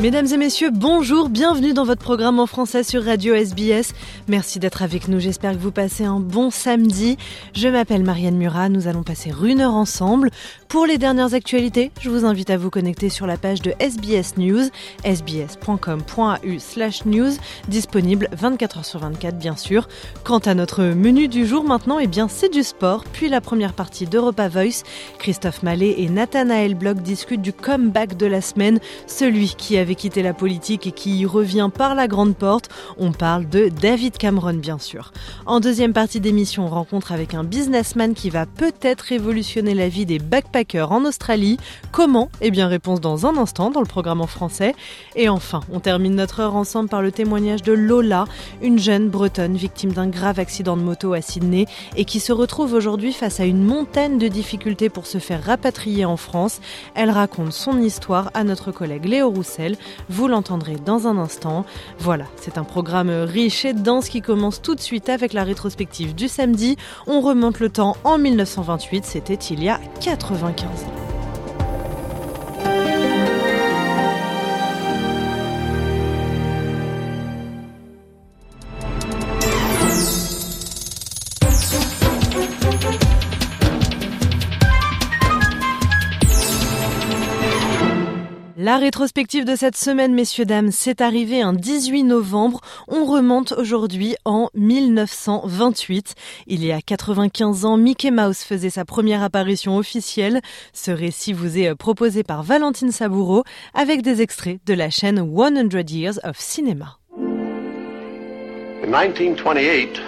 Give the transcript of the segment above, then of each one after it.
Mesdames et messieurs, bonjour, bienvenue dans votre programme en français sur Radio SBS. Merci d'être avec nous, j'espère que vous passez un bon samedi. Je m'appelle Marianne Murat, nous allons passer une heure ensemble. Pour les dernières actualités, je vous invite à vous connecter sur la page de SBS News, sbs.com.au slash news, disponible 24 h sur 24 bien sûr. Quant à notre menu du jour maintenant, eh bien c'est du sport, puis la première partie d'Europa Voice. Christophe Mallet et Nathanaël Bloch discutent du comeback de la semaine, celui qui avait quitté la politique et qui y revient par la grande porte. On parle de David Cameron bien sûr. En deuxième partie d'émission, on rencontre avec un businessman qui va peut-être révolutionner la vie des backpackers en Australie. Comment? Eh bien réponse dans un instant dans le programme en français. Et enfin, on termine notre heure ensemble par le témoignage de Lola, une jeune bretonne victime d'un grave accident de moto à Sydney et qui se retrouve aujourd'hui face à une montagne de difficultés pour se faire rapatrier en France. Elle raconte son histoire à notre collègue Léo Roussel. Vous l'entendrez dans un instant. Voilà, c'est un programme riche et dense qui commence tout de suite avec la rétrospective du samedi. On remonte le temps en 1928, c'était il y a 95 ans. La rétrospective de cette semaine, messieurs, dames, c'est arrivé un 18 novembre. On remonte aujourd'hui en 1928. Il y a 95 ans, Mickey Mouse faisait sa première apparition officielle. Ce récit vous est proposé par Valentine Saboureau avec des extraits de la chaîne 100 Years of Cinema. In 1928,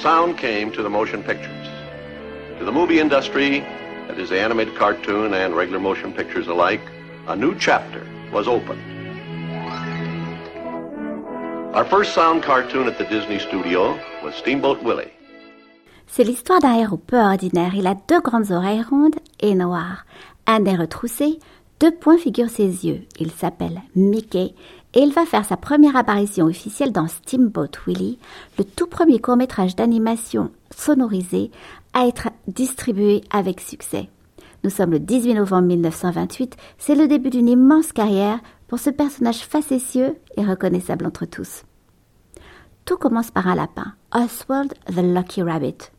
sound came to the motion pictures. To the movie industry, that is the animated cartoon and regular motion pictures alike, a new chapter was opened. Our first sound cartoon at the Disney studio was Steamboat Willie. C'est l'histoire d'un héros peu ordinaire. Il a deux grandes oreilles rondes et noires, un nez retroussé, deux points figurent ses yeux. Il s'appelle Mickey et il va faire sa première apparition officielle dans Steamboat Willie, le tout premier court-métrage d'animation sonorisé à être distribué avec succès. Nous sommes le 18 novembre 1928, c'est le début d'une immense carrière pour ce personnage facétieux et reconnaissable entre tous. Tout commence par un lapin, Oswald the Lucky Rabbit.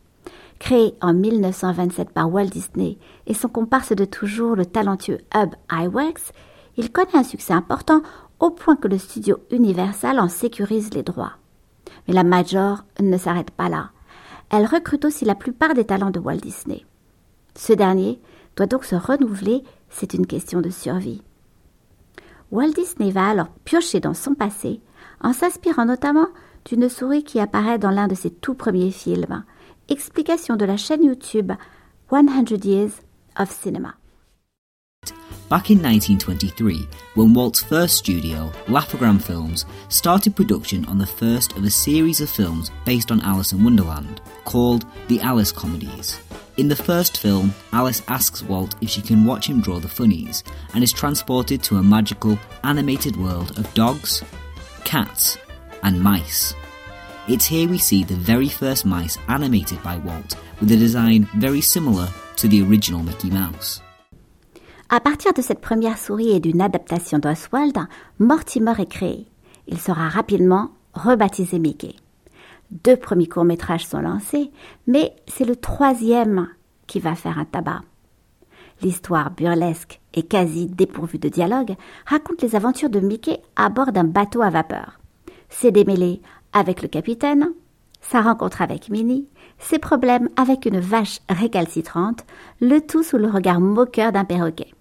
Créé en 1927 par Walt Disney et son comparse de toujours, le talentueux Hub Iwerks, il connaît un succès important au point que le studio Universal en sécurise les droits. Mais la Major ne s'arrête pas là. Elle recrute aussi la plupart des talents de Walt Disney. Ce dernier doit donc se renouveler, c'est une question de survie. Walt Disney va alors piocher dans son passé, en s'inspirant notamment d'une souris qui apparaît dans l'un de ses tout premiers films. Explication de la chaîne YouTube 100 Years of Cinema. Back in 1923, when Walt's first studio, Laugh-O-Gram Films, started production on the first of a series of films based on Alice in Wonderland, called the Alice Comedies. In the first film, Alice asks Walt if she can watch him draw the funnies and is transported to a magical, animated world of dogs, cats, and mice. It's here we see the very first mice animated by Walt with a design very similar to the original Mickey Mouse. À partir de cette première souris et d'une adaptation d'Oswald, Mortimer est créé. Il sera rapidement rebaptisé Mickey. Deux premiers courts-métrages sont lancés, mais c'est le troisième qui va faire un tabac. L'histoire burlesque et quasi dépourvue de dialogue raconte les aventures de Mickey à bord d'un bateau à vapeur. Ses démêlés avec le capitaine, sa rencontre avec Minnie, ses problèmes avec une vache récalcitrante, le tout sous le regard moqueur d'un perroquet.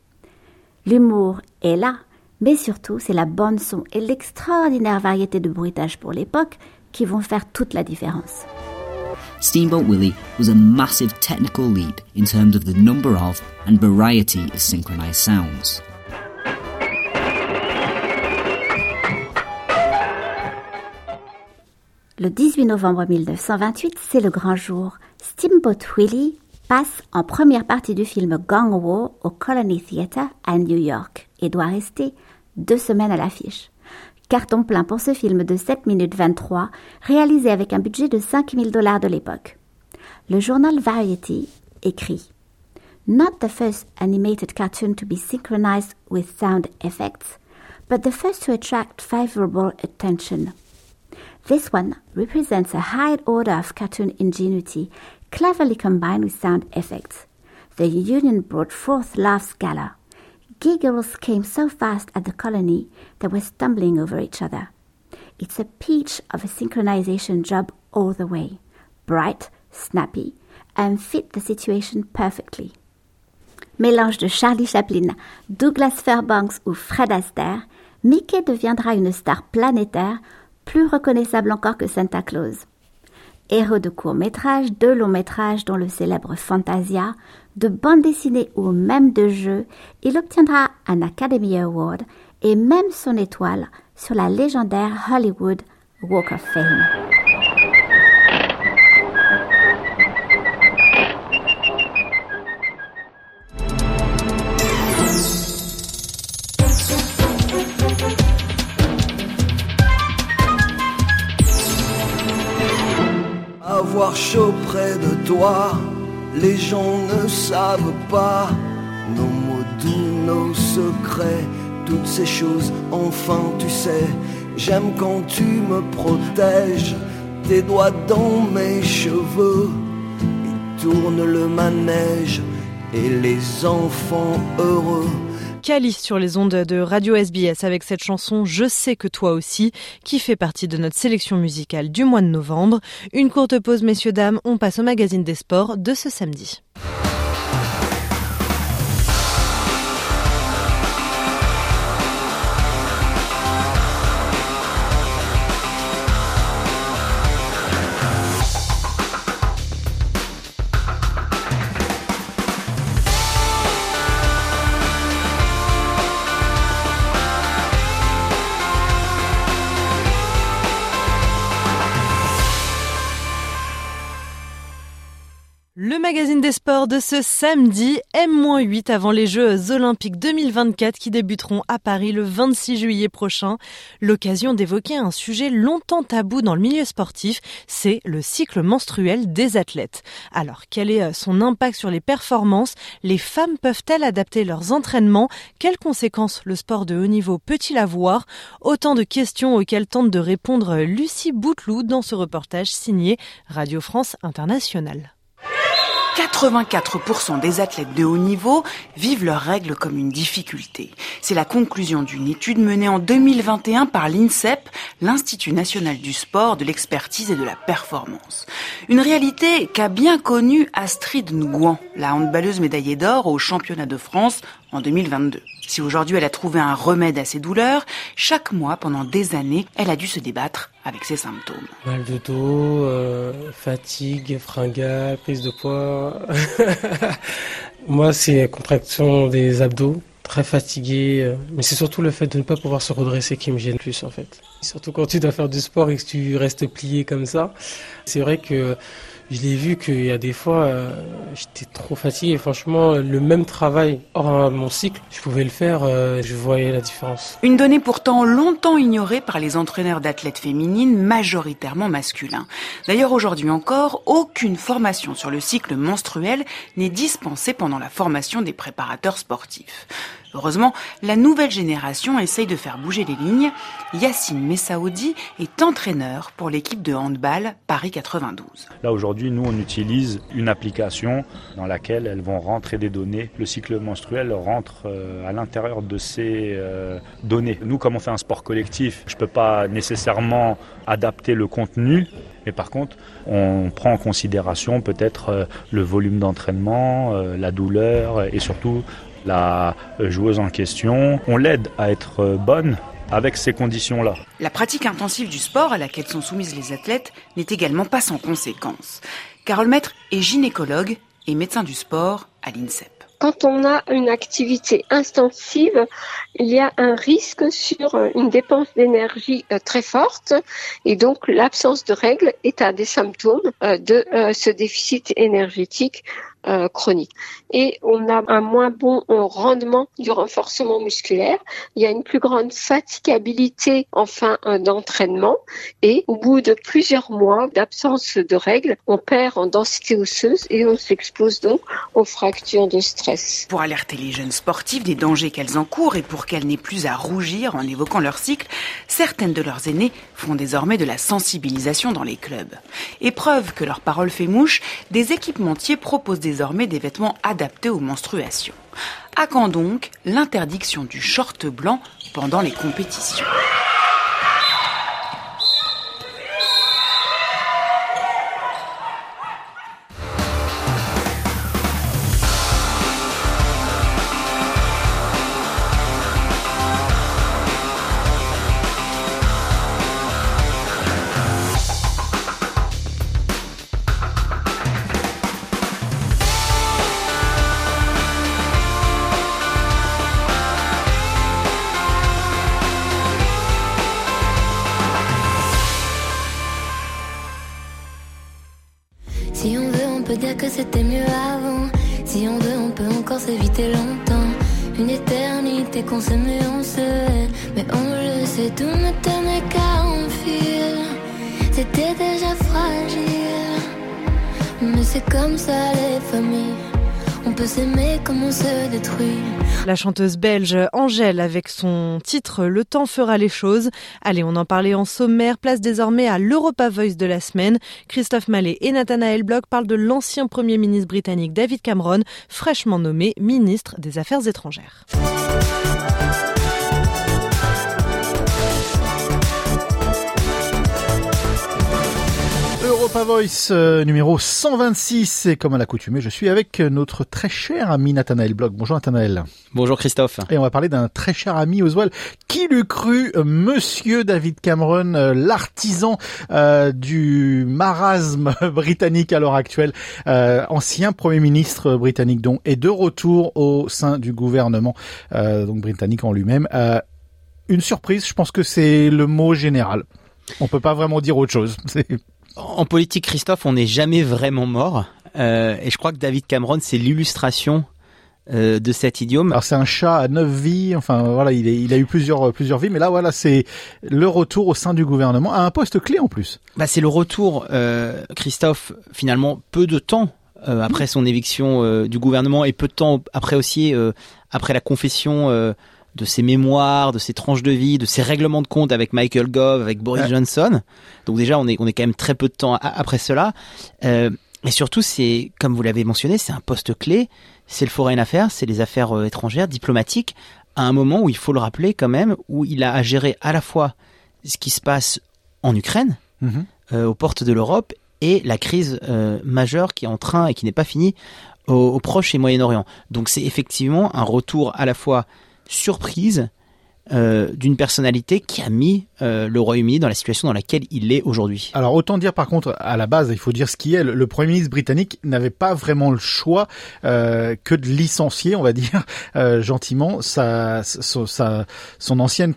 L'humour est là, Mais surtout, c'est la bande son et l'extraordinaire variété de bruitage pour l'époque qui vont faire toute la différence. Steamboat Willie was a massive technical leap in terms of the number of and variety of synchronized sounds. Le 18 novembre 1928, c'est le grand jour. Steamboat Willie passe en première partie du film Gang War au Colony Theatre à New York et doit rester deux semaines à l'affiche. Carton plein pour ce film de 7 minutes 23, réalisé avec un budget de 5000 dollars de l'époque. Le journal Variety écrit Not the first animated cartoon to be synchronized with sound effects, but the first to attract favorable attention. This one represents a high order of cartoon ingenuity, cleverly combined with sound effects. The union brought forth laughs gala. Giggles came so fast at the colony they were stumbling over each other. It's a peach of a synchronization job all the way. Bright, snappy, and fit the situation perfectly. Mélange de Charlie Chaplin, Douglas Fairbanks ou Fred Astaire, Mickey deviendra une star planétaire plus reconnaissable encore que Santa Claus. Héros de courts-métrages, de longs-métrages dont le célèbre Fantasia, de bande dessinée ou même de jeux, il obtiendra un Academy Award et même son étoile sur la légendaire Hollywood Walk of Fame. Avoir chaud près de toi, les gens ne savent pas nos mots doux, nos secrets, toutes ces choses. Enfin, tu sais, j'aime quand tu me protèges, tes doigts dans mes cheveux, et tourne le manège, et les enfants heureux. Cali sur les ondes de Radio SBS avec cette chanson Je sais que toi aussi, qui fait partie de notre sélection musicale du mois de novembre. Une courte pause, messieurs, dames, on passe au magazine des sports de ce samedi. Magazine des sports de ce samedi, M-8 avant les Jeux olympiques 2024 qui débuteront à Paris le 26 juillet prochain. L'occasion d'évoquer un sujet longtemps tabou dans le milieu sportif, c'est le cycle menstruel des athlètes. Alors, quel est son impact sur les performances? Les femmes peuvent-elles adapter leurs entraînements? Quelles conséquences le sport de haut niveau peut-il avoir? Autant de questions auxquelles tente de répondre Lucie Bouteloup dans ce reportage signé Radio France Internationale. 84% des athlètes de haut niveau vivent leurs règles comme une difficulté. C'est la conclusion d'une étude menée en 2021 par l'INSEP, l'Institut national du sport, de l'expertise et de la performance. Une réalité qu'a bien connue Astrid Nguyen, la handballeuse médaillée d'or au championnat de France en 2022. Si aujourd'hui elle a trouvé un remède à ses douleurs, chaque mois pendant des années, elle a dû se débattre avec ses symptômes. Mal de dos, euh, fatigue, fringale, prise de poids. Moi, c'est contraction des abdos, très fatigué. euh, Mais c'est surtout le fait de ne pas pouvoir se redresser qui me gêne plus en fait. Surtout quand tu dois faire du sport et que tu restes plié comme ça. C'est vrai que je l'ai vu qu'il y a des fois, euh, j'étais trop fatigué. Franchement, le même travail hors mon cycle, je pouvais le faire, euh, je voyais la différence. Une donnée pourtant longtemps ignorée par les entraîneurs d'athlètes féminines majoritairement masculins. D'ailleurs, aujourd'hui encore, aucune formation sur le cycle menstruel n'est dispensée pendant la formation des préparateurs sportifs. Heureusement, la nouvelle génération essaye de faire bouger les lignes. Yacine Messaoudi est entraîneur pour l'équipe de handball Paris 92. Là aujourd'hui, nous on utilise une application dans laquelle elles vont rentrer des données. Le cycle menstruel rentre euh, à l'intérieur de ces euh, données. Nous, comme on fait un sport collectif, je peux pas nécessairement adapter le contenu, mais par contre, on prend en considération peut-être euh, le volume d'entraînement, la douleur et surtout la joueuse en question, on l'aide à être bonne avec ces conditions-là. La pratique intensive du sport à laquelle sont soumises les athlètes n'est également pas sans conséquences. Carole Maître est gynécologue et médecin du sport à l'INSEP. Quand on a une activité intensive, il y a un risque sur une dépense d'énergie euh, très forte et donc l'absence de règles est un des symptômes euh, de euh, ce déficit énergétique euh, chronique. Et on a un moins bon rendement du renforcement musculaire. Il y a une plus grande fatigabilité en fin d'entraînement. Et au bout de plusieurs mois d'absence de règles, on perd en densité osseuse et on s'expose donc aux fractures de stress. Pour alerter les jeunes sportifs des dangers qu'elles encourent et pour qu'elles n'aient plus à rougir en évoquant leur cycle, certaines de leurs aînés font désormais de la sensibilisation dans les clubs. Et preuve que leur parole fait mouche, des équipementiers proposent des désormais des vêtements adaptés aux menstruations. À quand donc l'interdiction du short blanc pendant les compétitions? La chanteuse belge Angèle avec son titre Le temps fera les choses. Allez, on en parlait en sommaire. Place désormais à l'Europa Voice de la semaine. Christophe Mallet et Nathanaël Bloch parlent de l'ancien Premier ministre britannique David Cameron, fraîchement nommé ministre des Affaires étrangères. Europa Voice euh, numéro 126 et comme à l'accoutumée, je suis avec notre très cher ami Nathanaël Bloch. Bonjour Nathanaël. Bonjour Christophe. Et on va parler d'un très cher ami Oswald. Qui l'eût cru, euh, monsieur David Cameron, euh, l'artisan du marasme britannique à l'heure actuelle, ancien Premier ministre britannique donc, est de retour au sein du gouvernement donc britannique en lui-même. une surprise, je pense que c'est le mot général. On peut pas vraiment dire autre chose. En politique, Christophe, on n'est jamais vraiment mort. Euh, et je crois que David Cameron, c'est l'illustration euh, de cet idiome. Alors c'est un chat à neuf vies. Enfin voilà, il, est, il a eu plusieurs plusieurs vies, mais là voilà, c'est le retour au sein du gouvernement à un poste clé en plus. Bah c'est le retour, euh, Christophe. Finalement, peu de temps euh, après son éviction euh, du gouvernement et peu de temps après aussi après la confession de ses mémoires, de ses tranches de vie, de ses règlements de compte avec Michael Gove, avec Boris Johnson. Donc déjà, on est, on est quand même très peu de temps après cela. Euh, et surtout, c'est, comme vous l'avez mentionné, c'est un poste clé. C'est le foreign affairs, c'est les affaires euh, étrangères, diplomatiques, à un moment où il faut le rappeler quand même, où il a à gérer à la fois ce qui se passe en Ukraine, mhm. euh, aux portes de l'Europe, et la crise euh, majeure qui est en train et qui n'est pas finie au, au Proche et Moyen-Orient. Donc c'est effectivement un retour à la fois surprise euh, d'une personnalité qui a mis euh, le Royaume-Uni dans la situation dans laquelle il est aujourd'hui. Alors autant dire par contre à la base, il faut dire ce qui est, le, Premier ministre britannique n'avait pas vraiment le choix euh, que de licencier, on va dire gentiment, sa, son ancienne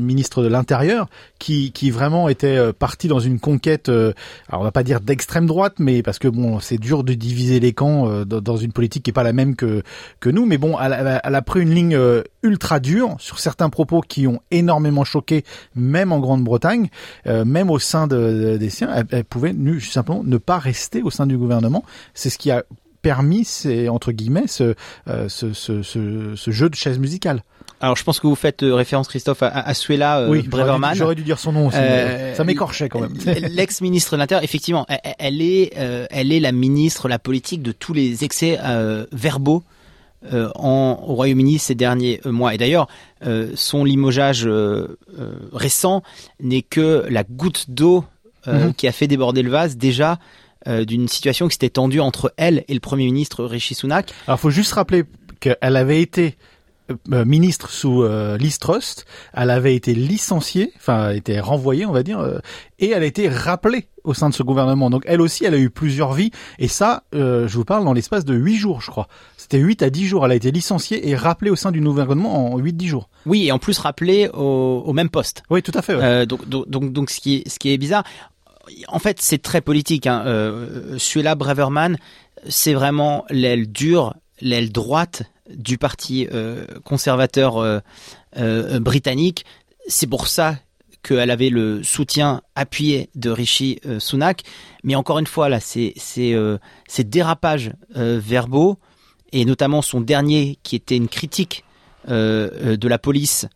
ministre de l'Intérieur, qui, qui vraiment était parti dans une conquête, alors on va pas dire d'extrême droite, mais parce que bon, c'est dur de diviser les camps dans une politique qui est pas la même que que nous, mais bon, elle, a pris une ligne ultra dure certains propos qui ont énormément choqué, même en Grande-Bretagne, euh, même au sein de, des siens. Elle, pouvait nu, simplement ne pas rester au sein du gouvernement. C'est ce qui a permis, c'est entre guillemets, ce, euh, ce, ce, ce, jeu de chaise musicale. Alors je pense que vous faites euh, référence Christophe à, à Suella oui, Breverman. J'aurais dû dire son nom aussi. ça m'écorchait quand même. L'ex-ministre de l'Intérieur, effectivement, elle, est, elle est la ministre, la politique de tous les excès verbaux euh, en, au Royaume-Uni ces derniers euh, mois. Et d'ailleurs, euh, son limogeage récent n'est que la goutte d'eau mhm. qui a fait déborder le vase déjà d'une situation qui s'était tendue entre elle et le Premier ministre Rishi Sunak. Alors, faut juste rappeler qu'elle avait été euh, ministre sous euh, Liz Truss, elle avait été licenciée, enfin elle été renvoyée on va dire, euh, et elle a été rappelée au sein de ce gouvernement. Donc elle aussi, elle a eu plusieurs vies, et ça, euh, je vous parle dans l'espace de huit jours, je crois. C'était 8 à 10 jours, elle a été licenciée et rappelée au sein du nouveau gouvernement en 8-10 jours. Oui, et en plus rappelée au, au même poste. Oui, tout à fait. Ouais. Euh, donc, donc, donc, ce qui est, ce qui est bizarre, en fait, c'est très politique. Hein. Euh, Suella Braverman, c'est vraiment l'aile dure, l'aile droite du parti euh, conservateur euh, euh, britannique. C'est pour ça qu'elle avait le soutien appuyé de Rishi Sunak. Mais encore une fois, là, ces dérapages verbaux et notamment son dernier qui était une critique de la police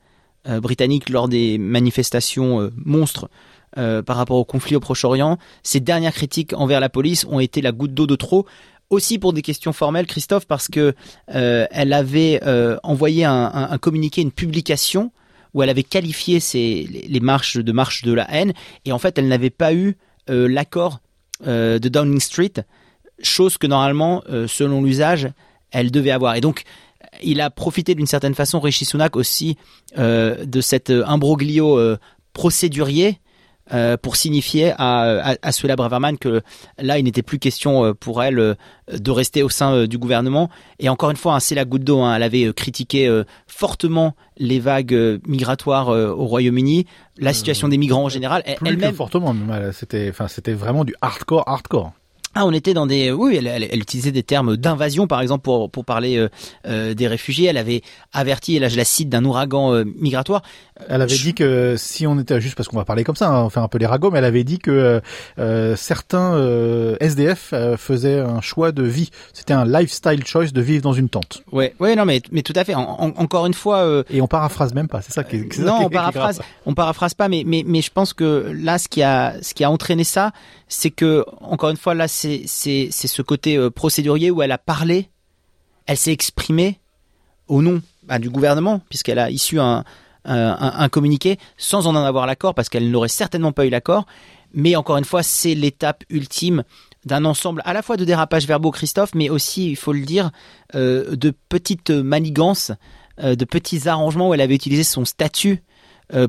britannique lors des manifestations monstres par rapport au conflit au Proche-Orient. Ces dernières critiques envers la police ont été la goutte d'eau de trop. Aussi pour des questions formelles, Christophe, parce que euh, elle avait euh, envoyé un, un, un communiqué, une publication où elle avait qualifié les, marches de marches de la haine, et en fait, elle n'avait pas eu euh, l'accord euh, de Downing Street, chose que normalement, selon l'usage, elle devait avoir. Et donc, il a profité d'une certaine façon, Rishi Sunak aussi, de cet imbroglio procédurier euh, pour signifier à, à, à Suella Braverman que là, il n'était plus question euh, pour elle euh, de rester au sein du gouvernement. Et encore une fois, hein, c'est la goutte d'eau. Hein, elle avait critiqué fortement les vagues migratoires au Royaume-Uni, la situation des migrants en général. Plus Elle-même, que fortement, c'était, enfin, c'était vraiment du hardcore, hardcore. Ah, on était dans des, oui, elle, elle- elle utilisait des termes d'invasion, par exemple, pour pour parler euh, euh, des réfugiés. Elle avait averti, et là je la cite, d'un ouragan euh, migratoire. Elle avait dit que si on était juste parce qu'on va parler comme ça, hein, on fait un peu les ragots, mais elle avait dit que certains SDF faisaient un choix de vie. C'était un lifestyle choice de vivre dans une tente. Ouais, ouais, non, mais mais tout à fait. En- en- encore une fois. Et on paraphrase même pas. C'est ça qui. est- non, on paraphrase, on paraphrase pas, mais mais mais je pense que là, ce qui a ce qui a entraîné ça, c'est que encore une fois, là, c'est ce côté euh, procédurier où elle a parlé, elle s'est exprimée au nom bah, du gouvernement puisqu'elle a issu un un, un- un communiqué sans en avoir l'accord parce qu'elle n'aurait certainement pas eu l'accord. Mais encore une fois, c'est l'étape ultime d'un ensemble à la fois de dérapages verbaux, Christophe, mais aussi, il faut le dire, euh, de petites manigances, euh, de petits arrangements où elle avait utilisé son statut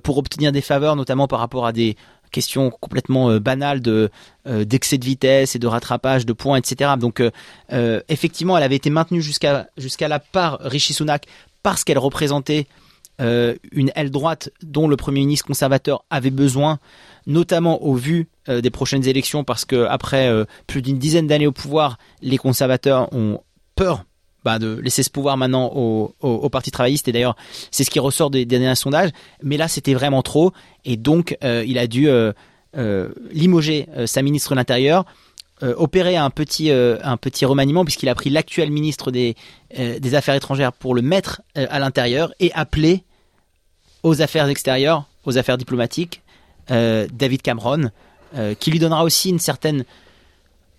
pour obtenir des faveurs, notamment par rapport à des questions complètement euh, banales de euh, d'excès de vitesse et de rattrapage de points, etc. Donc, euh, effectivement, elle avait été maintenue jusqu'à jusqu'à la part Rishi Sunak parce qu'elle représentait une aile droite dont le Premier ministre conservateur avait besoin, notamment au vu des prochaines élections, parce que après plus d'une dizaine d'années au pouvoir, les conservateurs ont peur bah, de laisser ce pouvoir maintenant au, Parti travailliste. Et d'ailleurs, c'est ce qui ressort des, derniers sondages. Mais là, c'était vraiment trop. Et donc, euh, il a dû euh, euh, limoger sa ministre de l'Intérieur, opérer un petit, un petit remaniement, puisqu'il a pris l'actuel ministre des, Affaires étrangères pour le mettre à l'intérieur et appeler aux affaires extérieures, aux affaires diplomatiques, David Cameron, qui lui donnera aussi une certaine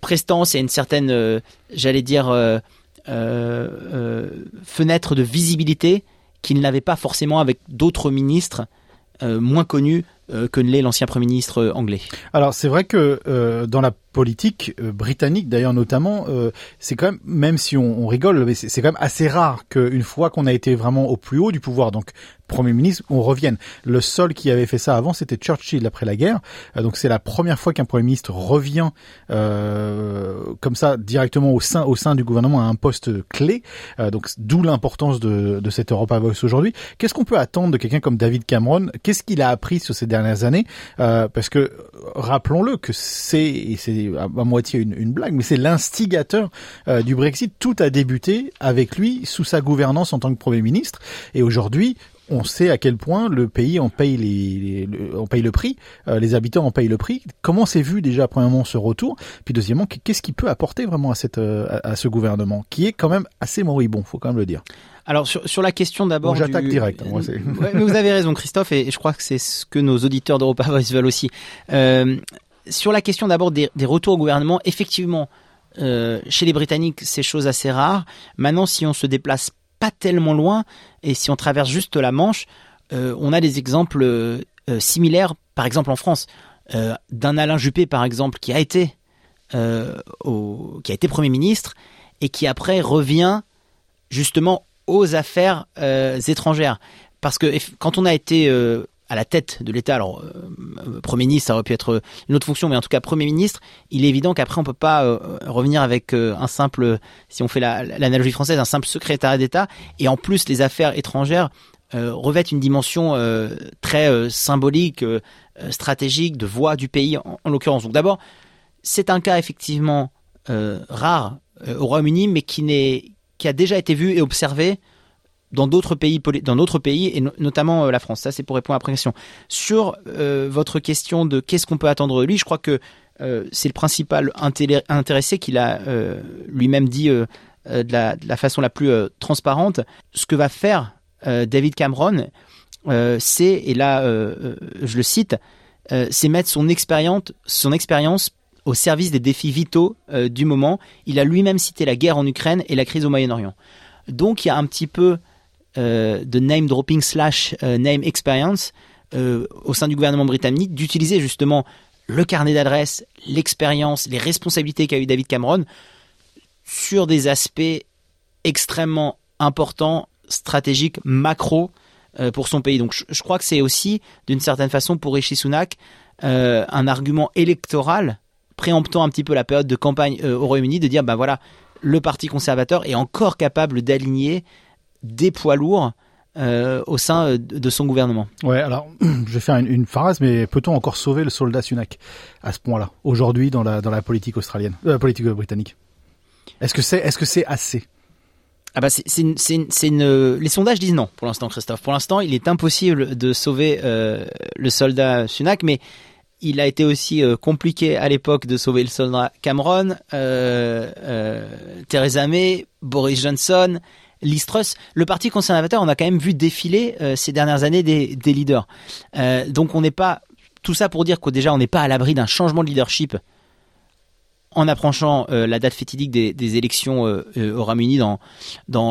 prestance et une certaine, j'allais dire, fenêtre de visibilité qu'il n'avait pas forcément avec d'autres ministres euh, moins connus euh, que ne l'est l'ancien Premier ministre euh, anglais. Alors c'est vrai que euh, dans la politique euh, britannique d'ailleurs notamment, euh, c'est quand même, même si on, rigole, c'est quand même assez rare qu'une fois qu'on a été vraiment au plus haut du pouvoir, donc Premier ministre, on revienne. Le seul qui avait fait ça avant, c'était Churchill après la guerre. Euh, donc c'est la première fois qu'un Premier ministre revient euh, comme ça directement au sein au sein du gouvernement à un poste clé. Euh, donc d'où l'importance de, de cette Europa Voice aujourd'hui. Qu'est-ce qu'on peut attendre de quelqu'un comme David Cameron? Qu'est-ce qu'il a appris sur ces dernières années Euh, Parce que rappelons-le que c'est c'est à, moitié une, une blague, mais c'est l'instigateur euh, du Brexit. Tout a débuté avec lui sous sa gouvernance en tant que Premier ministre. Et aujourd'hui, on sait à quel point le pays en paye les, les- le, on paye le prix, euh, les habitants en payent le prix. Comment s'est vu déjà premièrement ce retour, puis deuxièmement qu'est-ce qu'il peut apporter vraiment à cette euh, à, à ce gouvernement qui est quand même assez moribond, faut quand même le dire? Alors sur, sur la question d'abord, Bon, j'attaque du- direct, hein, moi, c'est- Ouais, mais vous avez raison, Christophe, et je crois que c'est ce que nos auditeurs d'Europa Voice veulent aussi. Euh, sur la question d'abord des, des retours au gouvernement, effectivement, euh, chez les Britanniques, c'est chose assez rare. Maintenant, si on se déplace pas tellement loin et si on traverse juste la Manche, euh, on a des exemples euh, euh, similaires, par exemple en France, d'un Alain Juppé, par exemple, qui a été qui a été Premier ministre et qui après revient justement aux affaires étrangères. Parce que quand on a été à la tête de l'État, alors euh, Premier ministre, ça aurait pu être une autre fonction, mais en tout cas Premier ministre, il est évident qu'après on peut pas euh, revenir avec euh, un simple, si on fait l'analogie française, un simple secrétaire d'État, et en plus les affaires étrangères revêtent une dimension très symbolique, stratégique, de voix du pays en, en l'occurrence. Donc d'abord, c'est un cas effectivement rare au Royaume-Uni, mais qui, qui a déjà été vu et observé dans d'autres pays, dans d'autres pays et notamment euh, la France. Ça, c'est pour répondre à la question. Sur euh, votre question de qu'est-ce qu'on peut attendre de lui, je crois que euh, c'est le principal intéressé qu'il a lui-même dit de la, de, la, façon la plus transparente. Ce que va faire David Cameron, c'est, et là je le cite, c'est mettre son expérience, son expérience au service des défis vitaux du moment. Il a lui-même cité la guerre en Ukraine et la crise au Moyen-Orient. Donc il y a un petit peu de name dropping slash euh, name experience euh, au sein du gouvernement britannique d'utiliser justement le carnet d'adresses, l'expérience, les responsabilités qu'a eu David Cameron sur des aspects extrêmement importants, stratégiques, macro pour son pays. Donc je, crois que c'est aussi, d'une certaine façon, pour Rishi Sunak, un argument électoral préemptant un petit peu la période de campagne au Royaume-Uni, de dire, ben voilà, le Parti conservateur est encore capable d'aligner des poids lourds euh, au sein euh, de son gouvernement. Ouais, alors je vais faire une, phrase, mais peut-on encore sauver le soldat Sunak à ce point-là aujourd'hui dans la dans la politique australienne, euh, politique britannique? Est-ce que c'est est-ce que c'est assez? Ah bah c'est c'est c'est une, les sondages disent non pour l'instant Christophe. Pour l'instant, il est impossible de sauver euh, le soldat Sunak, mais il a été aussi compliqué à l'époque de sauver le soldat Cameron, Theresa May, Boris Johnson, Listrus, le Parti conservateur, on a quand même vu défiler euh, ces dernières années des, leaders. Euh, donc on n'est pas tout ça pour dire qu'au déjà on n'est pas à l'abri d'un changement de leadership en approchant euh, la date fétidique des, élections au Royaume-Uni dans,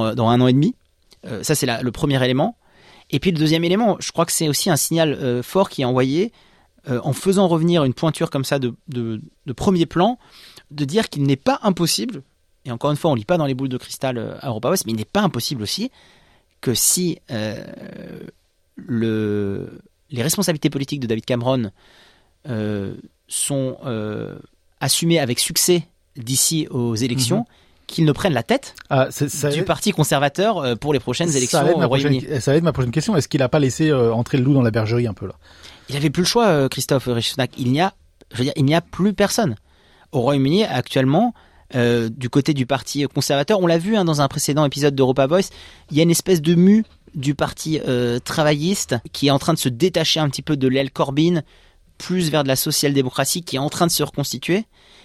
un an et demi. ça c'est le premier élément. Et puis le deuxième élément, je crois que c'est aussi un signal fort qui est envoyé en faisant revenir une pointure comme ça de premier plan, de dire qu'il n'est pas impossible et encore une fois, on lit pas dans les boules de cristal euh, à Europa West, mais il n'est pas impossible aussi que si euh, le, les responsabilités politiques de David Cameron euh, sont assumées avec succès d'ici aux élections, mhm. qu'il ne prenne la tête ah, du Parti conservateur pour les prochaines élections au Royaume-Uni. Ça va être ma prochaine question. Est-ce qu'il n'a pas laissé entrer le loup dans la bergerie un peu là? Il n'avait plus le choix, Christophe Richesnack. Il n'y a, je veux dire, il n'y a plus personne au Royaume-Uni actuellement. Euh, du côté du parti conservateur. On l'a vu hein, dans un précédent épisode d'Europa Voice, il y a une espèce de mue du parti euh, travailliste qui est en train de se détacher un petit peu de l'aile Corbyn, plus vers de la social-démocratie qui est en train de se reconstituer.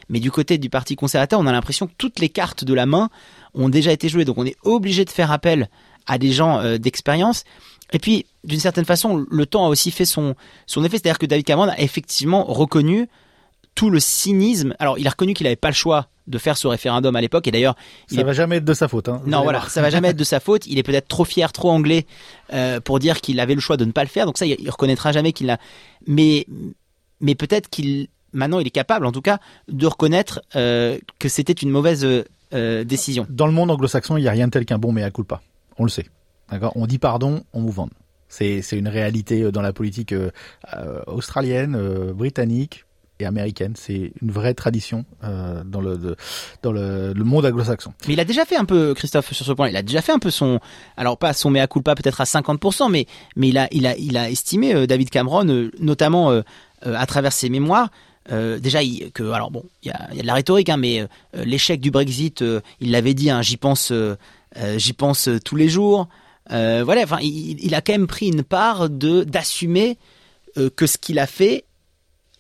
Mais du côté du parti conservateur, on a l'impression que toutes les cartes de la main ont déjà été jouées. Donc on est obligé de faire appel à des gens euh, d'expérience. Et puis, d'une certaine façon, le temps a aussi fait son, son effet. C'est-à-dire que David Cameron a effectivement reconnu tout le cynisme. Alors, il a reconnu qu'il n'avait pas le choix de faire ce référendum à l'époque. Et d'ailleurs, ça va jamais être de sa faute. Hein, non, voilà, ça va jamais être de sa faute. Il est peut-être trop fier, trop anglais euh, pour dire qu'il avait le choix de ne pas le faire. Donc ça, il, reconnaîtra jamais qu'il l'a. Mais, mais peut-être qu'il maintenant, il est capable, en tout cas, de reconnaître euh, que c'était une mauvaise euh, décision. Dans le monde anglo-saxon, il n'y a rien de tel qu'un bon mea culpa. On le sait. D'accord? On dit pardon, on vous vend. C'est une réalité dans la politique australienne, britannique, et américaine. C'est une vraie tradition euh, dans le dans le, monde anglo-saxon. Mais il a déjà fait un peu, Christophe, sur ce point. Il a déjà fait un peu son, alors pas son mea culpa peut-être à 50%, mais mais il a il a il a estimé euh, David Cameron, euh, notamment à travers ses mémoires. déjà, que alors bon, il y a, y a de la rhétorique, hein, mais l'échec du Brexit, il l'avait dit, hein, j'y pense, j'y pense tous les jours. voilà, enfin, il, il, a quand même pris une part de d'assumer que ce qu'il a fait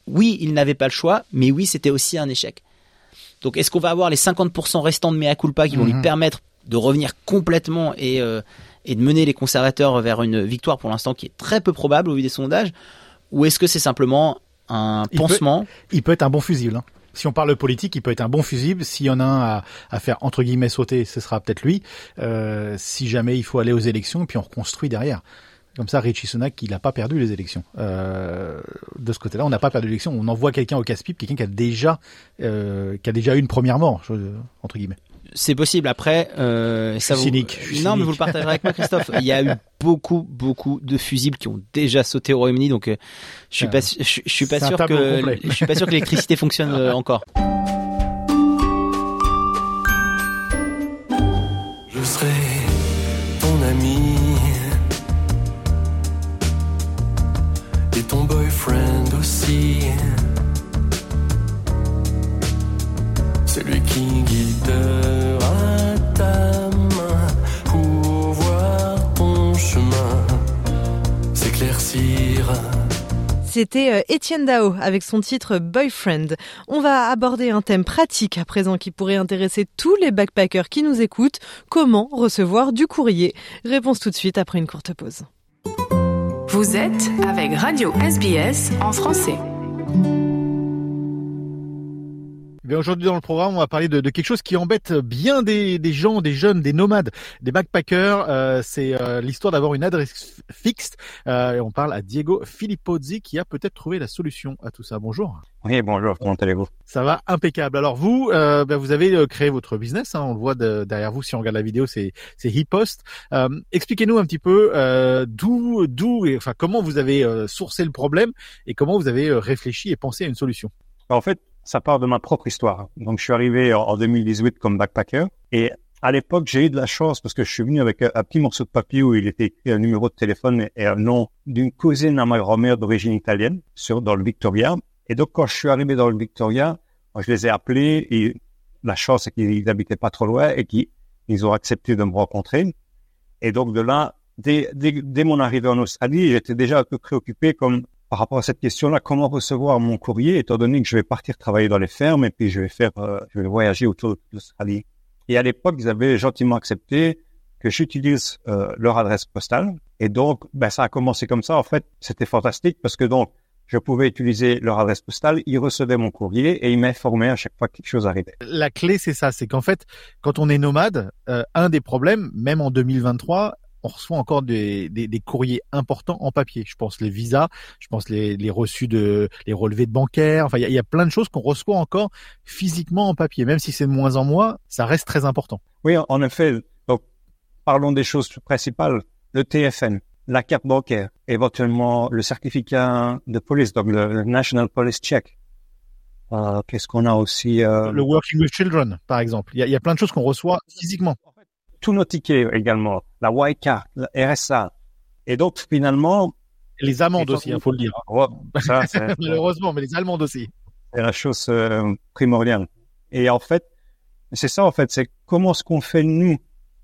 oui, il n'avait pas le choix, mais oui, c'était aussi un échec. Donc est-ce qu'on va avoir les 50% restants de mea culpa qui vont lui mhm. permettre de revenir complètement et, euh, et de mener les conservateurs vers une victoire pour l'instant qui est très peu probable au vu des sondages Ou est-ce que c'est simplement un pansement? il peut, être un bon fusible. Hein. Si on parle politique, il peut être un bon fusible. S'il y en a un à, faire entre guillemets sauter, ce sera peut-être lui. Euh, si jamais il faut aller aux élections, puis on reconstruit derrière. Comme ça, Richie Sunak, il n'a pas perdu les élections. Euh, de ce côté-là, on n'a pas perdu l'élection. On envoie quelqu'un au casse-pipe, quelqu'un qui a déjà, euh, qui a déjà eu une première mort, entre guillemets. C'est possible. Après, euh, ça vous... cynique. Non, mais vous le partagerez avec moi, Christophe. Il y a eu beaucoup, beaucoup de fusibles qui ont déjà sauté au Royaume-Uni, donc euh, je suis Ah. pas, je, je suis pas sûr que, je suis pas sûr que l'électricité fonctionne euh, encore. Je serai ton ami ton boyfriend aussi. Celui qui guidera ta main pour voir ton chemin s'éclaircir. C'était euh, Étienne Dao avec son titre Boyfriend. On va aborder un thème pratique à présent qui pourrait intéresser tous les backpackers qui nous écoutent. Comment recevoir du courrier? Réponse tout de suite après une courte pause. Vous êtes avec Radio SBS en français. Eh bien, aujourd'hui dans le programme, on va parler de, de quelque chose qui embête bien des, des gens, des jeunes, des nomades, des backpackers. Euh, c'est euh, l'histoire d'avoir une adresse fixe. Euh, et on parle à Diego Filippozzi qui a peut-être trouvé la solution à tout ça. Bonjour. Oui, bonjour, comment allez-vous? Ça va impeccable. Alors vous, euh, ben, vous avez euh, créé votre business. hein, on le voit de- derrière vous. Si on regarde la vidéo, c'est c'est HePost. Euh, Expliquez-nous un petit peu euh, d'où, d'où, enfin comment vous avez euh, sourcé le problème et comment vous avez euh, réfléchi et pensé à une solution. En fait, ça part de ma propre histoire. Donc, je suis arrivé en- en 2018 comme backpacker et à l'époque, j'ai eu de la chance parce que je suis venu avec un, petit morceau de papier où il était écrit un numéro de téléphone et un nom d'une cousine à ma grand-mère d'origine italienne sur, dans le Victoria. Et donc, quand je suis arrivé dans le Victoria, je les ai appelés et la chance, c'est qu'ils habitaient pas trop loin et qu'ils ils ont accepté de me rencontrer. Et donc, de là, dès, dès, dès mon arrivée en Australie, j'étais déjà un peu préoccupé comme par rapport à cette question-là, comment recevoir mon courrier, étant donné que je vais partir travailler dans les fermes et puis je vais faire, euh, je vais voyager autour de l'Australie. Et à l'époque, ils avaient gentiment accepté que j'utilise euh, leur adresse postale. Et donc, ben, ça a commencé comme ça. En fait, c'était fantastique parce que donc, je pouvais utiliser leur adresse postale, ils recevaient mon courrier et ils m'informaient à chaque fois que quelque chose arrivait. La clé, c'est ça, c'est qu'en fait, quand on est nomade, euh, un des problèmes, même en 2023, on reçoit encore des, des, des courriers importants en papier. Je pense les visas, je pense les, les reçus de, les relevés de bancaires. Enfin, il y a, il y a plein de choses qu'on reçoit encore physiquement en papier, même si c'est de moins en moins, ça reste très important. Oui, en effet. Donc, parlons des choses principales. Le TFN, la carte bancaire, éventuellement le certificat de police, donc le, le National Police Check. Euh, Qu'est-ce qu'on a aussi euh, Le Working with Children, par exemple. Il y a, il y a plein de choses qu'on reçoit physiquement. Tous nos tickets également, la Card, la RSA. Et donc, finalement... Les amendes aussi, il faut le dire. Ça, Malheureusement, mais les amendes aussi. c'est la chose euh, primordiale. Et en fait, c'est ça en fait, c'est comment est-ce qu'on fait nous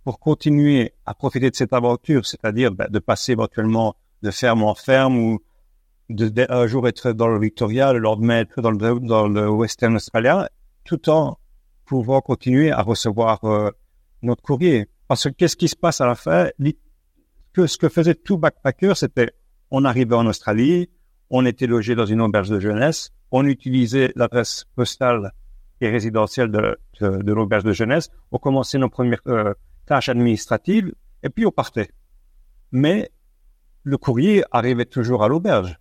pour continuer à profiter de cette aventure, c'est-à-dire ben, de passer éventuellement de ferme en ferme ou de, de- un jour être dans le Victoria, le lendemain être dans le, dans le Western Australia, tout en pouvant continuer à recevoir euh, notre courrier. Parce que qu'est-ce qui se passe à la fin? Que ce que faisait tout backpacker, c'était on arrivait en Australie, on était logé dans une auberge de jeunesse, on utilisait l'adresse postale et résidentielle de, de, de l'auberge de jeunesse, on commençait nos premières euh, tâches administratives et puis on partait. Mais le courrier arrivait toujours à l'auberge.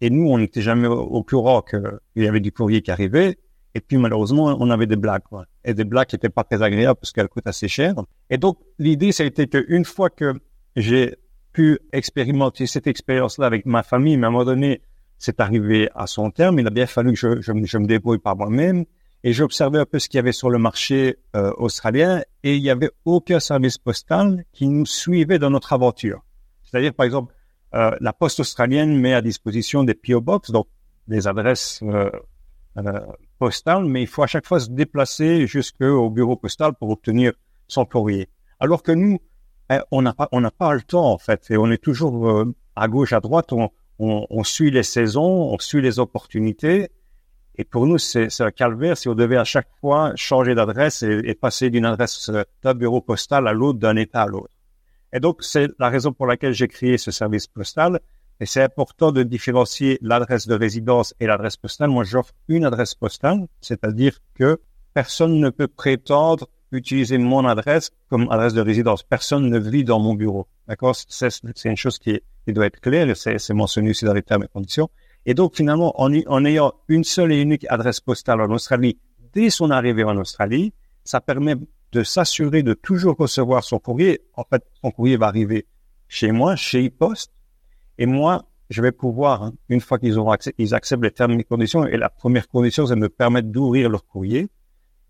Et nous, on n'était jamais au, au courant qu'il y avait du courrier qui arrivait. Et puis malheureusement, on avait des blagues. quoi. Et des blagues qui n'étaient pas très agréables parce qu'elles coûtent assez cher. Et donc, l'idée, c'était qu'une fois que j'ai pu expérimenter cette expérience-là avec ma famille, mais à un moment donné, c'est arrivé à son terme. Il a bien fallu que je, je, je me débrouille par moi-même. Et j'observais un peu ce qu'il y avait sur le marché euh, australien. Et il n'y avait aucun service postal qui nous suivait dans notre aventure. C'est-à-dire, par exemple, euh, la poste australienne met à disposition des PO Box, donc des adresses euh, postales, mais il faut à chaque fois se déplacer jusqu'au bureau postal pour obtenir son courrier. Alors que nous, eh, on n'a pas, pas le temps en fait, et on est toujours euh, à gauche, à droite, on, suit les saisons, on suit les opportunités, et pour nous, c'est un calvaire si on devait à chaque fois changer d'adresse et, et passer d'une adresse euh, d'un bureau postal à l'autre, d'un État à l'autre. Et donc, c'est la raison pour laquelle j'ai créé ce service postal. Et c'est important de différencier l'adresse de résidence et l'adresse postale. Moi, j'offre une adresse postale, c'est-à-dire que personne ne peut prétendre utiliser mon adresse comme adresse de résidence. Personne ne vit dans mon bureau. D'accord? C'est une chose qui, doit être claire et c'est mentionné aussi dans les termes et conditions. Et donc, finalement, en ayant une seule et unique adresse postale en Australie, dès son arrivée en Australie, ça permet de s'assurer de toujours recevoir son courrier. En fait, son courrier va arriver chez moi, chez e-post, et moi, je vais pouvoir, hein, une fois qu'ils auront accès, ils acceptent les termes et conditions, et la première condition, c'est de me permettre d'ouvrir leur courrier.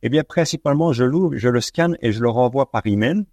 Eh bien, principalement, je l'ouvre, je le scanne et je le renvoie par email.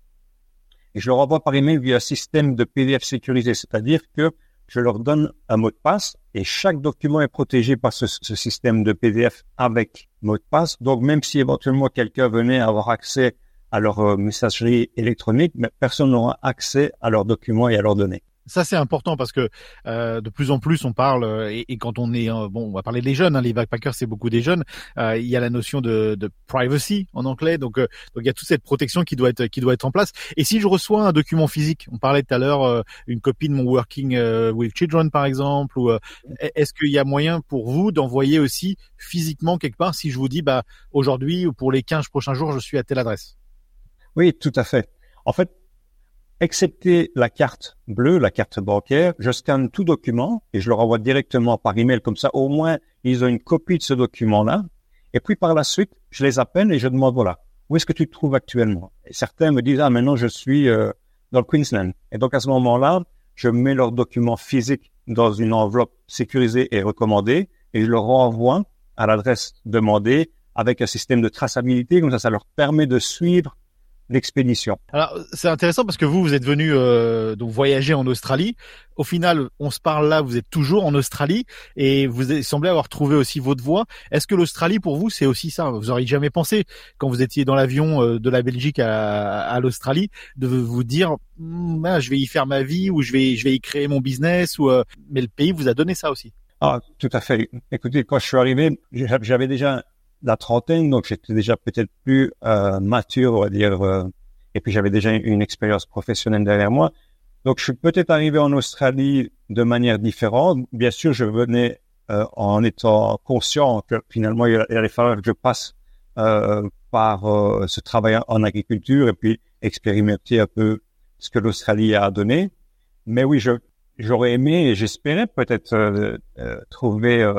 Et je le renvoie par email via un système de PDF sécurisé, c'est-à-dire que je leur donne un mot de passe et chaque document est protégé par ce, système de PDF avec mot de passe. Donc, même si éventuellement quelqu'un venait avoir accès à leur euh, messagerie électronique, mais personne n'aura accès à leurs documents et à leurs données ça c'est important parce que euh, de plus en plus on parle euh, et, quand on est euh, bon on va parler des jeunes hein, les backpackers c'est beaucoup des jeunes euh, il y a la notion de, de privacy en anglais. Donc donc il y a toute cette protection qui doit être qui doit être en place. Et si je reçois un document physique on parlait tout à l'heure une copie de mon working with children par exemple ou est-ce qu'il y a moyen pour vous d'envoyer aussi physiquement quelque part si je vous dis bah aujourd'hui ou pour les 15 prochains jours je suis à telle adresse? Oui tout à fait. En fait excepté la carte bleue, la carte bancaire, je scanne tout document et je le renvoie directement par email comme ça. Au moins, ils ont une copie de ce document-là. Et puis par la suite, je les appelle et je demande voilà, où est-ce que tu te trouves actuellement? Et certains me disent ah maintenant je suis euh, dans le Queensland. Et donc à ce moment-là, je mets leurs documents physiques dans une enveloppe sécurisée et recommandée et je le renvoie à l'adresse demandée avec un système de traçabilité comme ça, ça leur permet de suivre l'expédition. Alors c'est intéressant parce que vous vous êtes venu euh, donc voyager en Australie. Au final, on se parle là, vous êtes toujours en Australie et vous semblez avoir trouvé aussi votre voie. Est-ce que l'Australie pour vous c'est aussi ça? Vous auriez jamais pensé quand vous étiez dans l'avion euh, de la Belgique à, à l'Australie de vous dire hm, ah, je vais y faire ma vie ou je vais je vais y créer mon business ou euh, mais le pays vous a donné ça aussi. Ah tout à fait. Écoutez, quand je suis arrivé, j'avais déjà la trentaine, donc j'étais déjà peut-être plus euh, mature, on va dire, euh, et puis j'avais déjà une expérience professionnelle derrière moi. Donc je suis peut-être arrivé en Australie de manière différente. Bien sûr, je venais euh, en étant conscient que finalement il allait falloir que je passe euh, par ce travail en agriculture et puis expérimenter un peu ce que l'Australie a donné. Mais oui, je j'aurais aimé et j'espérais peut-être trouver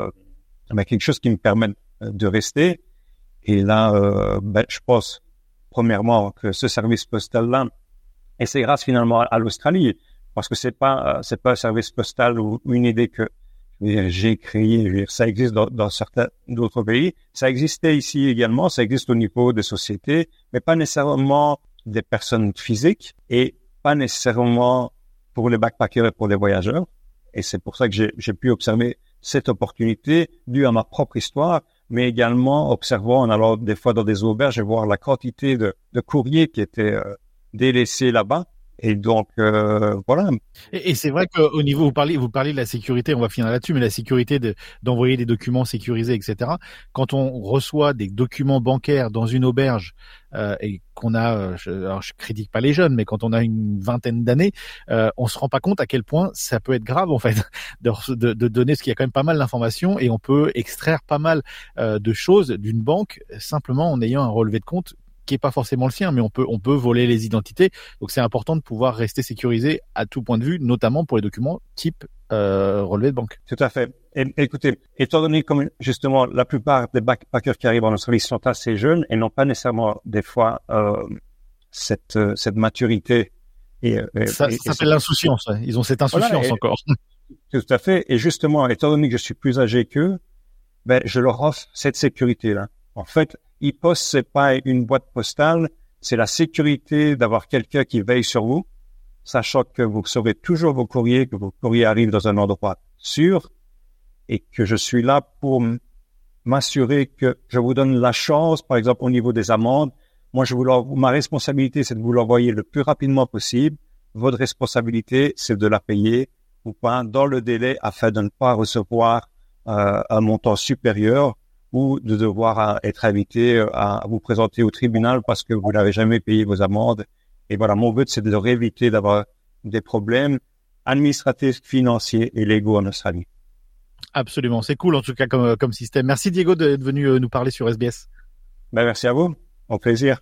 ben, quelque chose qui me permette de rester. Et là, euh, ben, je pense premièrement que ce service postal-là, et c'est grâce finalement à, l'Australie, parce que c'est pas euh, c'est pas un service postal ou, une idée que j'ai créé. Ça existe dans, dans certains d'autres pays. Ça existait ici également. Ça existe au niveau des sociétés, mais pas nécessairement des personnes physiques et pas nécessairement pour les backpackers et pour les voyageurs. Et c'est pour ça que j'ai pu observer cette opportunité due à ma propre histoire, mais également observant en allant des fois dans des auberges et voir la quantité de, courriers qui étaient euh, délaissés là-bas. Et donc euh, voilà. Et, c'est vrai qu'au niveau vous parlez vous parlez de la sécurité, on va finir là-dessus, mais la sécurité d'envoyer des documents sécurisés, etc. Quand on reçoit des documents bancaires dans une auberge euh, et qu'on a, euh, je, alors je critique pas les jeunes, mais quand on a une vingtaine d'années, euh, on se rend pas compte à quel point ça peut être grave en fait de, de, de donner ce qu'il y a quand même pas mal d'informations et on peut extraire pas mal euh, de choses d'une banque simplement en ayant un relevé de compte qui est pas forcément le sien, mais on peut on peut voler les identités. Donc c'est important de pouvoir rester sécurisé à tout point de vue, notamment pour les documents type euh, relevé de banque. Tout à fait. Et, écoutez, étant donné comme justement la plupart des backpackers qui arrivent en Australie sont assez jeunes et n'ont pas nécessairement des fois euh, cette euh, cette maturité. Et, ça, ça s'appelle l'insouciance. Ils ont cette insouciance encore. Tout à fait. Et justement, étant donné que je suis plus âgé qu'eux, ben je leur offre cette sécurité là. En fait, e-post, c'est pas une boîte postale, c'est la sécurité d'avoir quelqu'un qui veille sur vous, sachant que vous recevrez toujours vos courriers, que vos courriers arrivent dans un endroit sûr, et que je suis là pour m'assurer que je vous donne la chance, par exemple au niveau des amendes. Moi, je vous ma responsabilité, c'est de vous l'envoyer le plus rapidement possible. Votre responsabilité, c'est de la payer ou pas dans le délai afin de ne pas recevoir euh, un montant supérieur ou de devoir euh, être invité euh, à vous présenter au tribunal parce que vous n'avez jamais payé vos amendes. Et voilà, mon but, c'est de rééviter d'avoir des problèmes administratifs, financiers et légaux en Australie. Absolument, c'est cool en tout cas comme, euh, comme système. Merci Diego d'être venu nous parler sur SBS. Ben, merci à vous, au plaisir.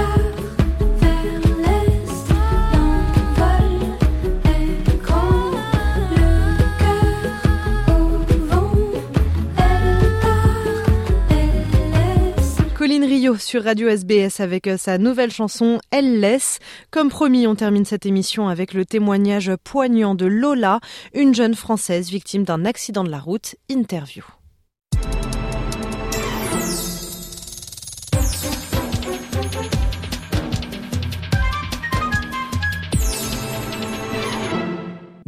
sur Radio SBS avec euh, sa nouvelle chanson Elle laisse. Comme promis, on termine cette émission avec le témoignage poignant de Lola, une jeune Française victime d'un accident de la route. Interview.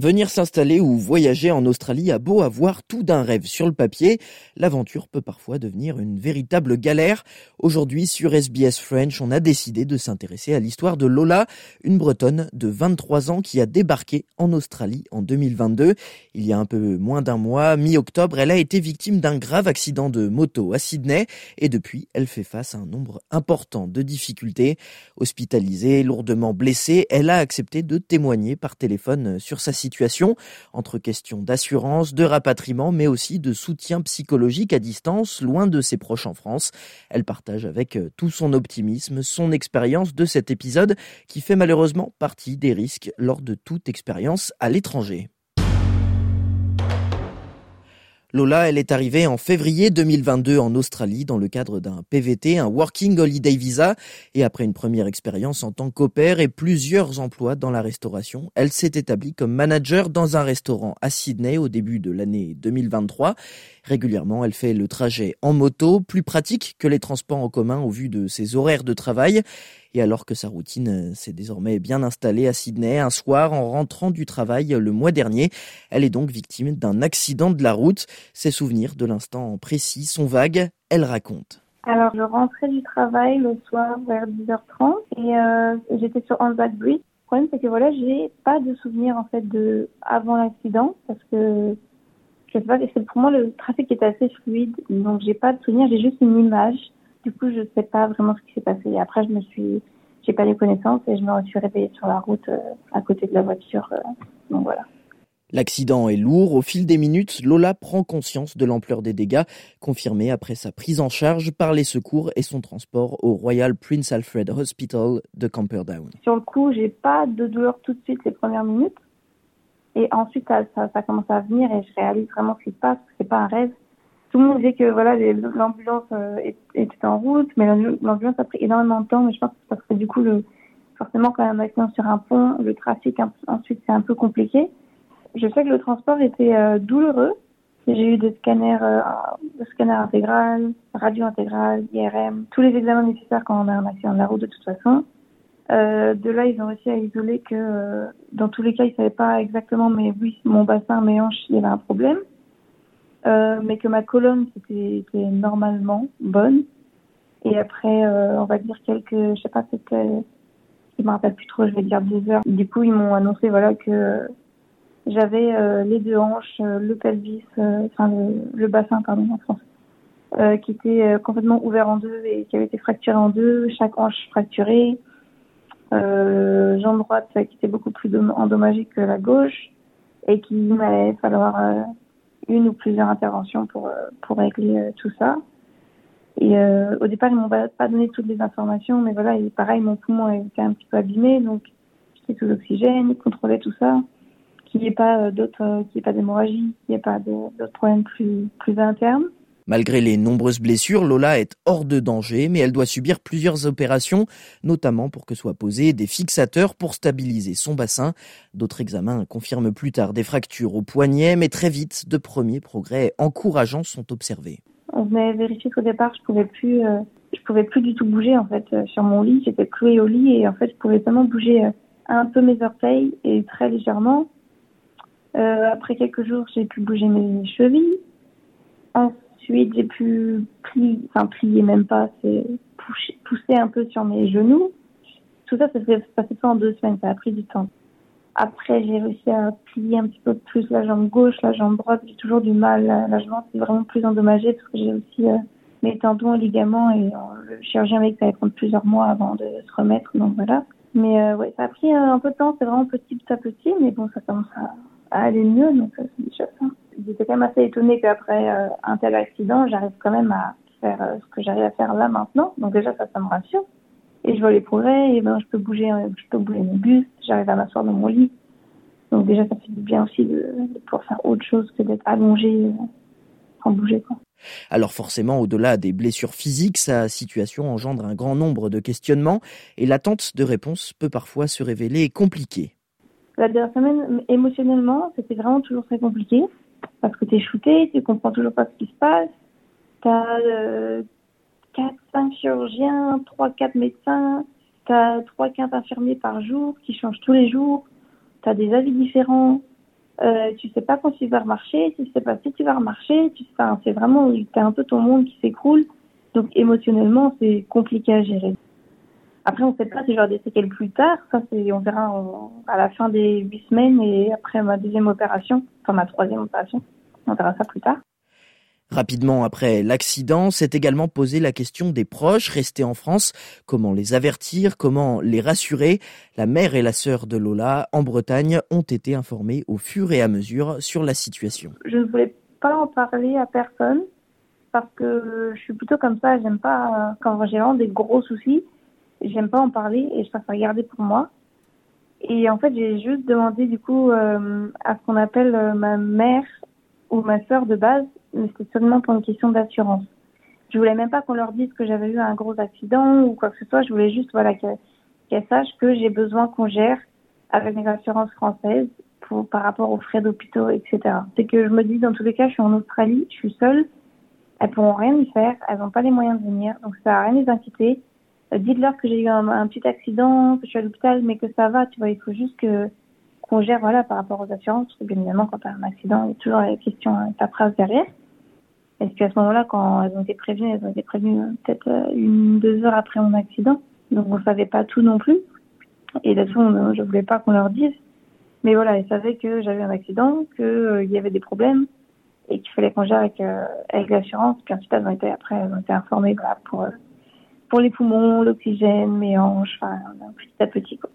Venir s'installer ou voyager en Australie a beau avoir tout d'un rêve sur le papier, l'aventure peut parfois devenir une véritable galère. Aujourd'hui, sur SBS French, on a décidé de s'intéresser à l'histoire de Lola, une Bretonne de 23 ans qui a débarqué en Australie en 2022. Il y a un peu moins d'un mois, mi-octobre, elle a été victime d'un grave accident de moto à Sydney et depuis, elle fait face à un nombre important de difficultés. Hospitalisée, lourdement blessée, elle a accepté de témoigner par téléphone sur sa situation entre questions d'assurance, de rapatriement, mais aussi de soutien psychologique à distance, loin de ses proches en France. Elle partage avec euh, tout son optimisme son expérience de cet épisode qui fait malheureusement partie des risques lors de toute expérience à l'étranger. Lola, elle est arrivée en février 2022 en Australie dans le cadre d'un PVT, un Working Holiday Visa, et après une première expérience en tant qu'opère et plusieurs emplois dans la restauration, elle s'est établie comme manager dans un restaurant à Sydney au début de l'année 2023. Régulièrement, elle fait le trajet en moto, plus pratique que les transports en commun au vu de ses horaires de travail. Et alors que sa routine euh, s'est désormais bien installée à Sydney, un soir, en rentrant du travail le mois dernier, elle est donc victime d'un accident de la route. Ses souvenirs de l'instant précis sont vagues. Elle raconte. Alors, je rentrais du travail le soir vers 10h30 et euh, j'étais sur Anzac Bridge. Le problème, c'est que voilà, j'ai pas de souvenirs en fait de avant l'accident parce que je sais pas, pour moi le trafic était assez fluide, donc j'ai pas de souvenirs, j'ai juste une image du coup, je ne sais pas vraiment ce qui s'est passé. Et après, je me suis, j'ai pas les connaissances et je me suis réveillée sur la route euh, à côté de la voiture. Euh, donc voilà. L'accident est lourd. Au fil des minutes, Lola prend conscience de l'ampleur des dégâts, confirmés après sa prise en charge par les secours et son transport au Royal Prince Alfred Hospital de Camperdown. Sur le coup, j'ai pas de douleur tout de suite les premières minutes. Et ensuite, ça, ça, ça commence à venir et je réalise vraiment ce qui se passe. C'est pas un rêve tout le monde disait que voilà l'ambulance euh, était en route, mais l'ambulance a pris énormément de temps. Mais je pense que parce que du coup, le, forcément, quand il y a un accident sur un pont, le trafic ensuite c'est un peu compliqué. Je sais que le transport était euh, douloureux. J'ai eu des scanners, euh, scanners intégral, radio intégrale, IRM, tous les examens nécessaires quand on a un accident de la route de toute façon. Euh, de là, ils ont réussi à isoler que dans tous les cas, ils savaient pas exactement, mais oui, mon bassin, mes hanches, il y avait un problème. Euh, mais que ma colonne c'était normalement bonne. Et après, euh, on va dire quelques, je sais pas, c'était, je me rappelle plus trop, je vais dire deux heures. Du coup, ils m'ont annoncé voilà que j'avais euh, les deux hanches, le pelvis, enfin le, le, bassin pardon en français, qui était complètement ouvert en deux et qui avait été fracturé en deux, chaque hanche fracturée. jambe droite qui était beaucoup plus endommagée que la gauche et qu'il m'allait falloir une ou plusieurs interventions pour, euh, pour régler euh, tout ça. Et euh, au départ, ils m'ont pas donné toutes les informations, mais voilà, et pareil, mon poumon était un petit peu abîmé, donc j'étais sous oxygène, ils contrôlaient tout ça, qu'il n'y ait pas d'autres, qu'il n'y ait pas d'hémorragie, qu'il n'y ait pas d'autres problèmes plus, plus internes. Malgré les nombreuses blessures, Lola est hors de danger, mais elle doit subir plusieurs opérations, notamment pour que soient posés des fixateurs pour stabiliser son bassin. D'autres examens confirment plus tard des fractures au poignet, mais très vite, de premiers progrès encourageants sont observés. On venait vérifier qu'au départ, je pouvais euh, pouvais plus du tout bouger en fait euh, sur mon lit. J'étais clouée au lit et en fait, je pouvais seulement bouger euh, un peu mes orteils et très légèrement. après quelques jours, j'ai pu bouger mes chevilles. J'ai pu plier, enfin plier même pas, c'est pousser un peu sur mes genoux. Tout ça, ça s'est passé en deux semaines, ça a pris du temps. Après, j'ai réussi à plier un petit peu plus la jambe gauche, la jambe droite. J'ai toujours du mal. La jambe est vraiment plus endommagée parce que j'ai aussi euh, mes tendons, ligaments et euh, le chirurgien m'a dit que ça allait prendre plusieurs mois avant de se remettre. Donc voilà. Mais euh, ouais, ça a pris un peu de temps. C'est vraiment petit à petit, mais bon, ça commence à, aller mieux. Donc c'est déjà ça j'étais quand même assez étonnée qu'après euh, un tel accident, j'arrive quand même à faire euh, ce que j'arrive à faire là maintenant. Donc déjà, ça, ça me rassure. Et je vois les progrès, et ben, je peux bouger, euh, je peux bouger mon buste, j'arrive à m'asseoir dans mon lit. Donc déjà, ça fait du bien aussi de, de pouvoir faire autre chose que d'être allongé sans bouger, quoi. Alors forcément, au-delà des blessures physiques, sa situation engendre un grand nombre de questionnements et l'attente de réponses peut parfois se révéler compliquée. La dernière semaine, émotionnellement, c'était vraiment toujours très compliqué parce que tu es shooté, tu comprends toujours pas ce qui se passe. Tu as euh, 4, 5 chirurgiens, 3, 4 médecins, tu as 3, 4 infirmiers par jour qui changent tous les jours. Tu as des avis différents. Euh, tu sais pas quand tu vas remarcher, tu sais pas si tu vas remarcher. Tu sais, c'est vraiment, t'as un peu ton monde qui s'écroule. Donc émotionnellement, c'est compliqué à gérer. Après, on sait pas si j'aurai des séquelles plus tard. Ça, c'est, on verra à la fin des huit semaines et après ma deuxième opération, enfin ma troisième opération. On verra ça plus tard. Rapidement après l'accident, s'est également posé la question des proches restés en France. Comment les avertir? Comment les rassurer? La mère et la sœur de Lola, en Bretagne, ont été informées au fur et à mesure sur la situation. Je ne voulais pas en parler à personne parce que je suis plutôt comme ça. J'aime pas, quand j'ai vraiment des gros soucis, j'aime pas en parler et je préfère garder pour moi. Et en fait, j'ai juste demandé du coup euh, à ce qu'on appelle euh, ma mère ou ma sœur de base, mais c'était seulement pour une question d'assurance. Je voulais même pas qu'on leur dise que j'avais eu un gros accident ou quoi que ce soit. Je voulais juste voilà qu'elles sachent que j'ai besoin qu'on gère avec mes assurances françaises pour, par rapport aux frais d'hôpitaux, etc. C'est que je me dis dans tous les cas, je suis en Australie, je suis seule, elles pourront rien y faire, elles n'ont pas les moyens de venir, donc ça a rien les inquiéter. Euh, dites-leur que j'ai eu un, petit accident, que je suis à l'hôpital, mais que ça va, tu vois, il faut juste qu'on gère voilà par rapport aux assurances, parce que bien évidemment quand tu as un accident, il y a toujours la question ta phrase derrière. Et puis à ce moment-là, quand elles ont été prévenues, elles ont été prévenues euh, peut-être euh, une deux heures après mon accident, donc on savait pas tout non plus. Et de toute façon, je voulais pas qu'on leur dise, mais voilà, elles savaient que j'avais un accident, qu'il y avait des problèmes et qu'il fallait qu'on gère avec, avec l'assurance. Puis ensuite, elles ont été elles ont été informées voilà, pour pour les poumons, l'oxygène, hanches, enfin, petit à petit. Quoi.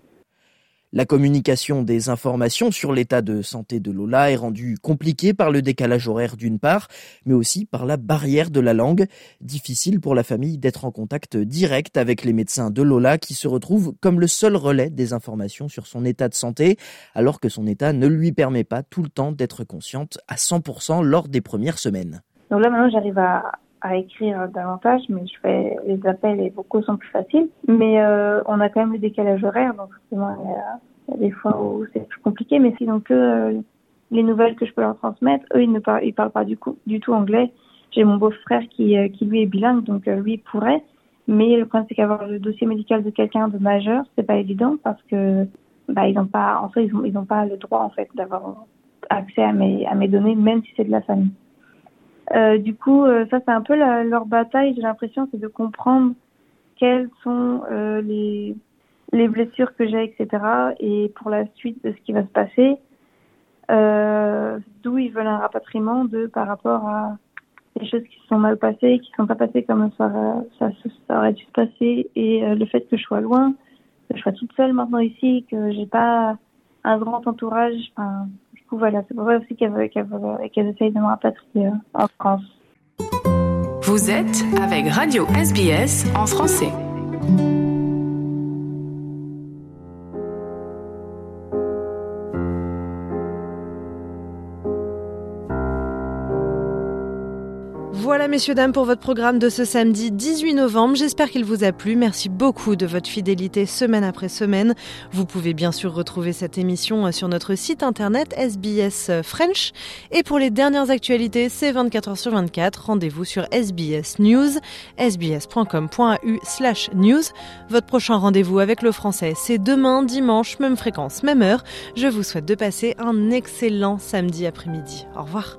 La communication des informations sur l'état de santé de Lola est rendue compliquée par le décalage horaire d'une part, mais aussi par la barrière de la langue. Difficile pour la famille d'être en contact direct avec les médecins de Lola qui se retrouvent comme le seul relais des informations sur son état de santé, alors que son état ne lui permet pas tout le temps d'être consciente à 100% lors des premières semaines. Donc là maintenant j'arrive à, à écrire davantage, mais je fais les appels et vocaux sont plus faciles. Mais euh, on a quand même le décalage horaire, donc forcément il y, a, des fois où c'est plus compliqué. Mais sinon que euh, les nouvelles que je peux leur transmettre, eux ils ne parlent, pas du, tout anglais. J'ai mon beau-frère qui, euh, qui lui est bilingue, donc lui il pourrait. Mais le problème c'est qu'avoir le dossier médical de quelqu'un de majeur, c'est pas évident parce que bah ils n'ont pas, en fait ils ont ils ont pas le droit en fait d'avoir accès à mes données, même si c'est de la famille. Euh, du coup, euh, ça c'est un peu la, leur bataille. J'ai l'impression, c'est de comprendre quelles sont euh, les les blessures que j'ai, etc. Et pour la suite de ce qui va se passer, euh, d'où ils veulent un rapatriement de par rapport à les choses qui se sont mal passées, qui ne sont pas passées comme ça, ça, ça, aurait dû se passer, et le fait que je sois loin, que je sois toute seule maintenant ici, que j'ai pas un grand entourage. Enfin, voilà, c'est pour ça aussi qu'elle essayent de me rapatrier euh, en France. Vous êtes avec Radio SBS en français. Messieurs, dames, pour votre programme de ce samedi 18 novembre. J'espère qu'il vous a plu. Merci beaucoup de votre fidélité semaine après semaine. Vous pouvez bien sûr retrouver cette émission sur notre site internet SBS French. Et pour les dernières actualités, c'est 24 h sur 24. Rendez-vous sur SBS News, sbs.com.au slash news. Votre prochain rendez-vous avec le français, c'est demain, dimanche, même fréquence, même heure. Je vous souhaite de passer un excellent samedi après-midi. Au revoir.